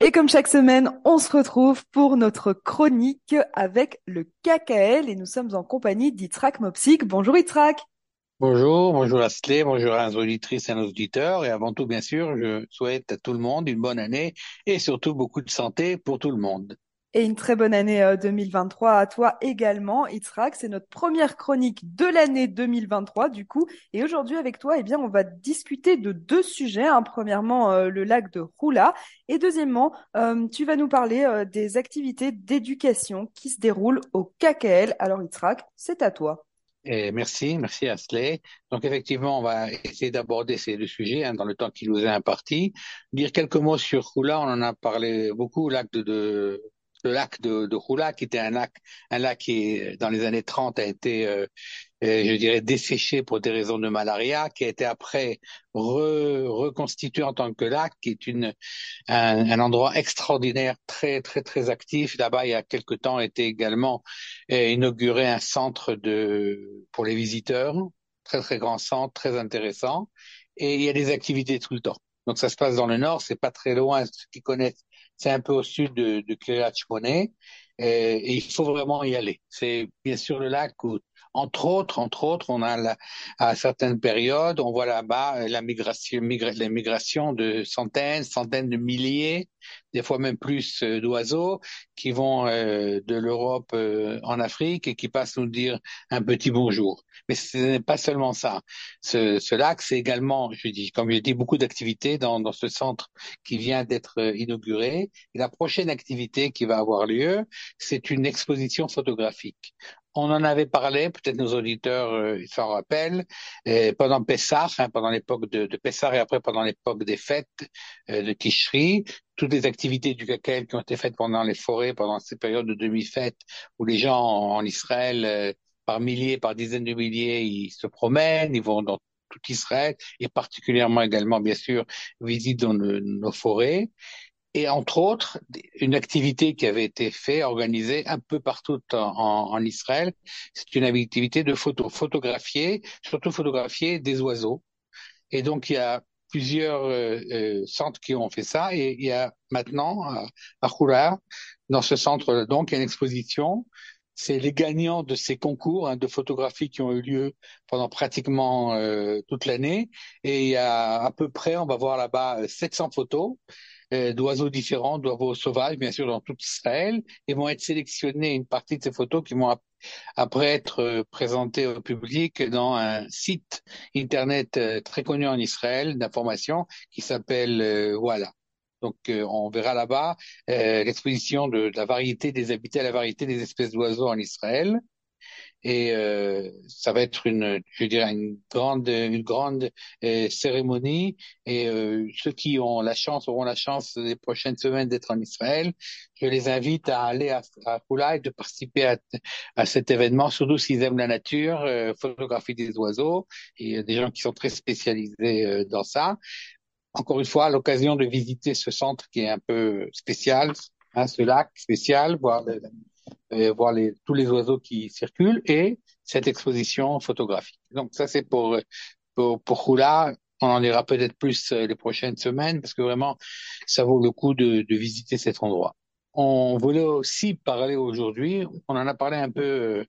Et comme chaque semaine, on se retrouve pour notre chronique avec le KKL et nous sommes en compagnie d'Itrak Mopsik. Bonjour Itrak. Bonjour, bonjour Astley, bonjour à nos auditrices et à nos auditeurs. Et avant tout, bien sûr, je souhaite à tout le monde une bonne année et surtout beaucoup de santé pour tout le monde. Et une très bonne année 2023 euh, à toi également, Itzrak. C'est notre première chronique de l'année 2023, du coup. Et aujourd'hui, avec toi, eh bien, on va discuter de deux sujets. Hein. Premièrement, euh, le lac de Roula. Et deuxièmement, euh, tu vas nous parler des activités d'éducation qui se déroulent au KKL. Alors, Itzrak, c'est à toi. Et merci, merci Asley. Donc effectivement, on va essayer d'aborder ces deux sujets hein, dans le temps qui nous est imparti. Dire quelques mots sur Roula, on en a parlé beaucoup, lac de, de le lac de, de qui était un lac, un lac qui, dans les années 30, a été, euh, euh, je dirais, desséché pour des raisons de malaria, qui a été après reconstitué en tant que lac, qui est une, un, endroit extraordinaire, très, très, très actif. Là-bas, il y a quelque temps, a été également euh, inauguré un centre de, pour les visiteurs, très, très grand centre, très intéressant. Et il y a des activités tout le temps. Donc ça se passe dans le nord, c'est pas très loin. Ceux qui connaissent c'est un peu au sud de, de Kiryat et, et, il faut vraiment y aller. C'est bien sûr le lac où, entre autres, entre autres, on a la, à certaines périodes, on voit là-bas la migration, la migration de centaines, centaines de milliers des fois même plus euh, d'oiseaux qui vont euh, de l'Europe euh, en Afrique et qui passent nous dire un petit bonjour. Mais ce n'est pas seulement ça. Ce, ce lac, c'est également, je dis, comme je dis, beaucoup d'activités dans, dans ce centre qui vient d'être inauguré. Et la prochaine activité qui va avoir lieu, c'est une exposition photographique. On en avait parlé, peut-être nos auditeurs euh, s'en rappellent, pendant Pessah, hein, pendant l'époque de, de et après pendant l'époque des fêtes de Tishri, toutes les activités du KKL qui ont été faites pendant les forêts, pendant ces périodes de demi-fête, où les gens en Israël, euh, par milliers, par dizaines de milliers, ils se promènent, ils vont dans tout Israël, et particulièrement également, bien sûr, visitent dans nos forêts. Et entre autres, une activité qui avait été faite, organisée un peu partout en, Israël, c'est une activité de photo, photographier, surtout photographier des oiseaux. Et donc, il y a plusieurs euh, euh, centres qui ont fait ça. Et il y a maintenant à, à dans ce centre donc il y a une exposition. C'est les gagnants de ces concours hein, de photographie qui ont eu lieu pendant pratiquement euh, toute l'année. Et il y a à peu près on va voir là-bas 700 photos euh, d'oiseaux différents, d'oiseaux sauvages, bien sûr, dans tout Israël, et vont être sélectionnés une partie de ces photos qui vont après être euh, présentées au public dans un site internet euh, très connu en Israël d'information qui s'appelle Voilà. Donc, on verra là-bas l'exposition de, de, la variété des habitats, la variété des espèces d'oiseaux en Israël et euh, ça va être une, je dirais, une grande, une grande euh, cérémonie. Et euh, ceux qui ont la chance auront la chance les prochaines semaines d'être en Israël. Je les invite à aller à, à et de participer à, à, cet événement, surtout s'ils aiment la nature, euh, photographie des oiseaux. Il y a des gens qui sont très spécialisés euh, dans ça. Encore une fois, l'occasion de visiter ce centre qui est un peu spécial, hein, ce lac spécial, voir et voir les, tous les oiseaux qui circulent et cette exposition photographique. Donc ça c'est pour pour, pour Hula. On en ira peut-être plus euh, les prochaines semaines parce que vraiment ça vaut le coup de, de visiter cet endroit. On voulait aussi parler aujourd'hui, on en a parlé un peu euh,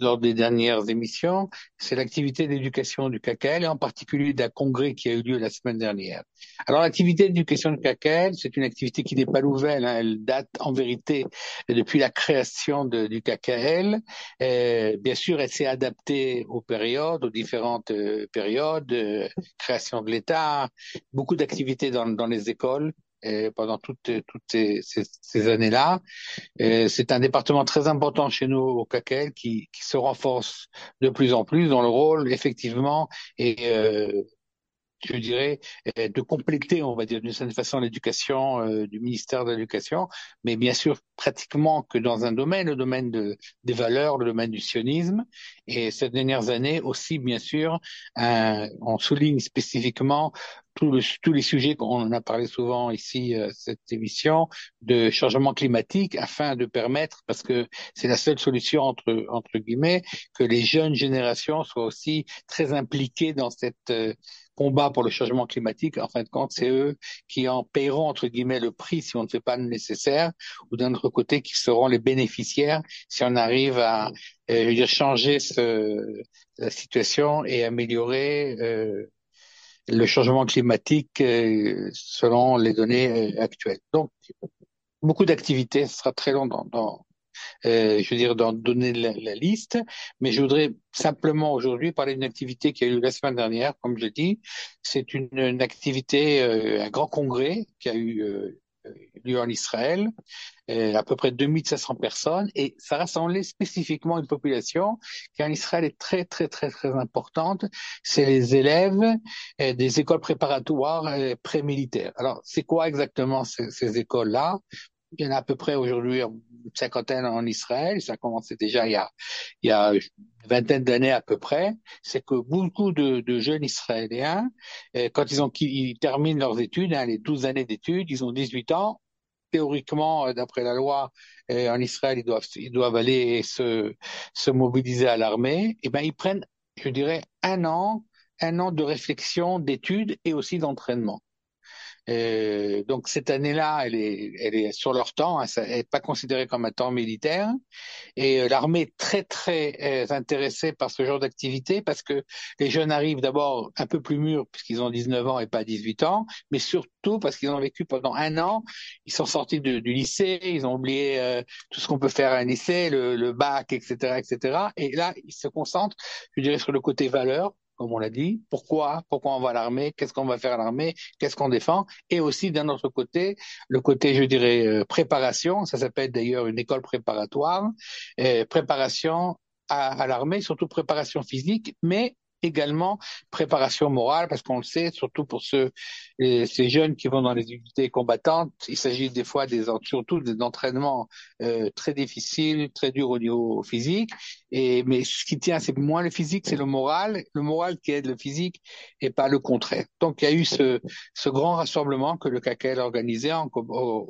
lors des dernières émissions, c'est l'activité d'éducation du KKL et en particulier d'un congrès qui a eu lieu la semaine dernière. Alors l'activité d'éducation du KKL, c'est une activité qui n'est pas nouvelle, hein. elle date en vérité depuis la création du KKL. Euh, bien sûr, elle s'est adaptée aux périodes, aux différentes euh, périodes, euh, création de l'État, beaucoup d'activités dans les écoles, pendant toutes, toutes ces, ces, années-là. C'est un département très important chez nous au CACEL qui, qui se renforce de plus en plus dans le rôle, effectivement, et euh, je dirais, euh, de compléter, on va dire d'une certaine façon, l'éducation euh, du ministère de l'Éducation, mais bien sûr pratiquement que dans un domaine, le domaine de, des valeurs, le domaine du sionisme. Et ces dernières années aussi, bien sûr, on souligne spécifiquement tous les sujets qu'on en a parlé souvent ici, euh, cette émission, de changement climatique, afin de permettre, parce que c'est la seule solution entre entre guillemets, que les jeunes générations soient aussi très impliquées dans cette combat pour le changement climatique, en fin de compte, c'est eux qui en paieront, entre guillemets, le prix si on ne fait pas le nécessaire, ou d'un autre côté, qui seront les bénéficiaires si on arrive à euh, changer ce, la situation et améliorer euh, le changement climatique euh, selon les données euh, actuelles. Donc, beaucoup d'activités, ce sera très long dans, dans euh, je veux dire, d'en donner la, liste, mais je voudrais simplement aujourd'hui parler d'une activité qui a eu la semaine dernière, comme je dis. C'est une, activité, euh, un grand congrès qui a eu euh, lieu en Israël, à peu près 2500 personnes, et ça rassemblait spécifiquement une population qui en Israël est très très très très importante, c'est les élèves des écoles préparatoires pré-militaires. Alors, c'est quoi exactement ces écoles-là? Il y en a à peu près aujourd'hui une cinquantaine en Israël. Ça a commencé déjà il y a, il y a une vingtaine d'années à peu près. C'est que beaucoup de, de jeunes Israéliens, euh, quand ils, ont, ils terminent leurs études, hein, les 12 années d'études, ils ont 18 ans. Théoriquement, euh, d'après la loi, euh, en Israël, ils doivent, ils doivent aller se, se mobiliser à l'armée. Et eh ben, ils prennent, je dirais, un an, un an de réflexion, d'études et aussi d'entraînement. Euh, donc cette année-là, elle est, elle est sur leur temps, hein, elle n'est pas considérée comme un temps militaire. Et euh, l'armée est très très euh, intéressée par ce genre d'activité parce que les jeunes arrivent d'abord un peu plus mûrs puisqu'ils ont 19 ans et pas 18 ans, mais surtout parce qu'ils ont vécu pendant un an, ils sont sortis de, du lycée, ils ont oublié euh, tout ce qu'on peut faire à un lycée, le, le bac, etc., etc. Et là, ils se concentrent, je dirais, sur le côté valeur comme on l'a dit. Pourquoi? Pourquoi on va à l'armée? Qu'est-ce qu'on va faire à l'armée? Qu'est-ce qu'on défend? Et aussi d'un autre côté, le côté, je dirais, euh, préparation. Ça s'appelle d'ailleurs une école préparatoire. Euh, préparation à, à l'armée, surtout préparation physique, mais également préparation morale, parce qu'on le sait, surtout pour ceux, ces jeunes qui vont dans les unités combattantes, il s'agit des fois des, surtout des entraînements euh, très difficiles, très durs au niveau physique. Et mais ce qui tient, c'est moins le physique, c'est le moral, le moral qui aide le physique et pas le contraire. Donc il y a eu ce, ce grand rassemblement que le CACEL a organisé en,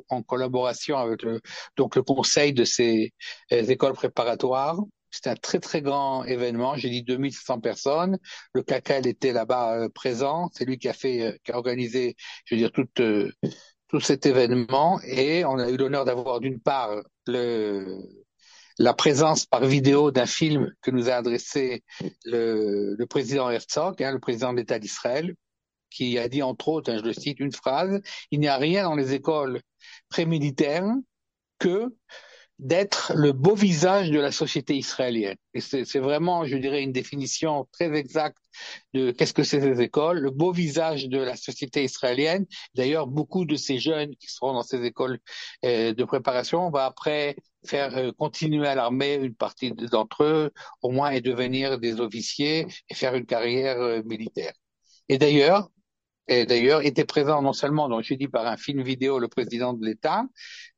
en collaboration avec le, donc le conseil de ces euh, écoles préparatoires c'était un très très grand événement. J'ai dit 2700 personnes. Le CACAL était là-bas euh, présent. C'est lui qui a fait, euh, qui a organisé, je veux dire, tout, euh, tout cet événement. Et on a eu l'honneur d'avoir d'une part le, la présence par vidéo d'un film que nous a adressé le, le président Herzog, hein, le président de l'État d'Israël, qui a dit entre autres, hein, je le cite, une phrase, il n'y a rien dans les écoles prémilitaires que d'être le beau visage de la société israélienne. Et c'est vraiment, je dirais, une définition très exacte de qu'est-ce que c'est ces écoles, le beau visage de la société israélienne. D'ailleurs, beaucoup de ces jeunes qui seront dans ces écoles euh, de préparation vont après faire euh, continuer à l'armée une partie d'entre eux, au moins, et devenir des officiers et faire une carrière euh, militaire. Et d'ailleurs, et d'ailleurs était présent non seulement, donc j'ai dit par un film vidéo, le président de l'État,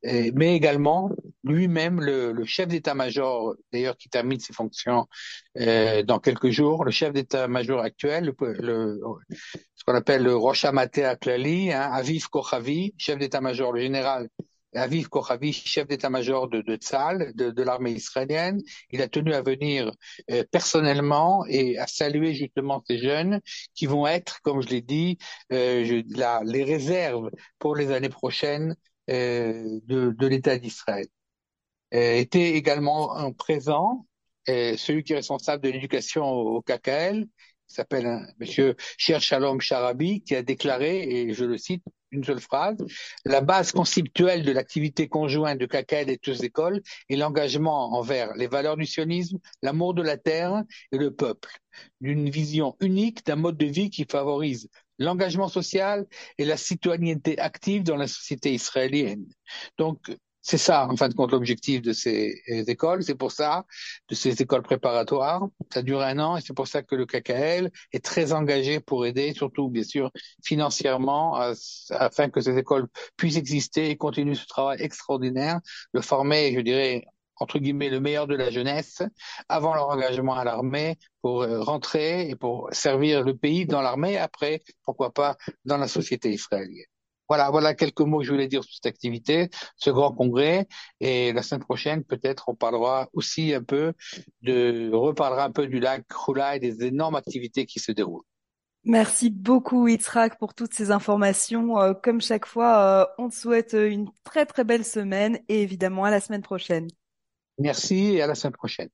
mais également lui-même le, le, chef d'état-major, d'ailleurs qui termine ses fonctions euh, dans quelques jours, le chef d'état-major actuel, le, le, ce qu'on appelle le Rosh Amatea Klali, hein, Aviv Kochavi, chef d'état-major, le général Aviv Kochavi, chef d'état-major de, de Tzal, de, l'armée israélienne, il a tenu à venir euh, personnellement et à saluer justement ces jeunes qui vont être, comme je l'ai dit, euh, les réserves pour les années prochaines euh, de l'État d'Israël. Euh, était également présent euh, celui qui est responsable de l'éducation au, KKL, s'appelle un monsieur Cher Shalom Sharabi, qui a déclaré, et je le cite, une seule phrase, la base conceptuelle de l'activité conjointe de KKL et toutes écoles est l'engagement envers les valeurs du sionisme, l'amour de la terre et le peuple, d'une vision unique d'un mode de vie qui favorise l'engagement social et la citoyenneté active dans la société israélienne. Donc, c'est ça, en fin de compte, l'objectif de ces écoles. C'est pour ça, de ces écoles préparatoires. Ça dure un an et c'est pour ça que le KKL est très engagé pour aider, surtout, bien sûr, financièrement, afin que ces écoles puissent exister et continuer ce travail extraordinaire de former, je dirais, entre guillemets, le meilleur de la jeunesse avant leur engagement à l'armée pour euh, rentrer et pour servir le pays dans l'armée après, pourquoi pas, dans la société israélienne. Voilà, voilà quelques mots que je voulais dire sur cette activité, ce grand congrès. Et la semaine prochaine, peut-être, on parlera aussi un peu de, reparlera un peu du lac Khula et des énormes activités qui se déroulent. Merci beaucoup, Itzrak, pour toutes ces informations. Euh, comme chaque fois, euh, on te souhaite une très très belle semaine et évidemment à la semaine prochaine. Merci et à la semaine prochaine.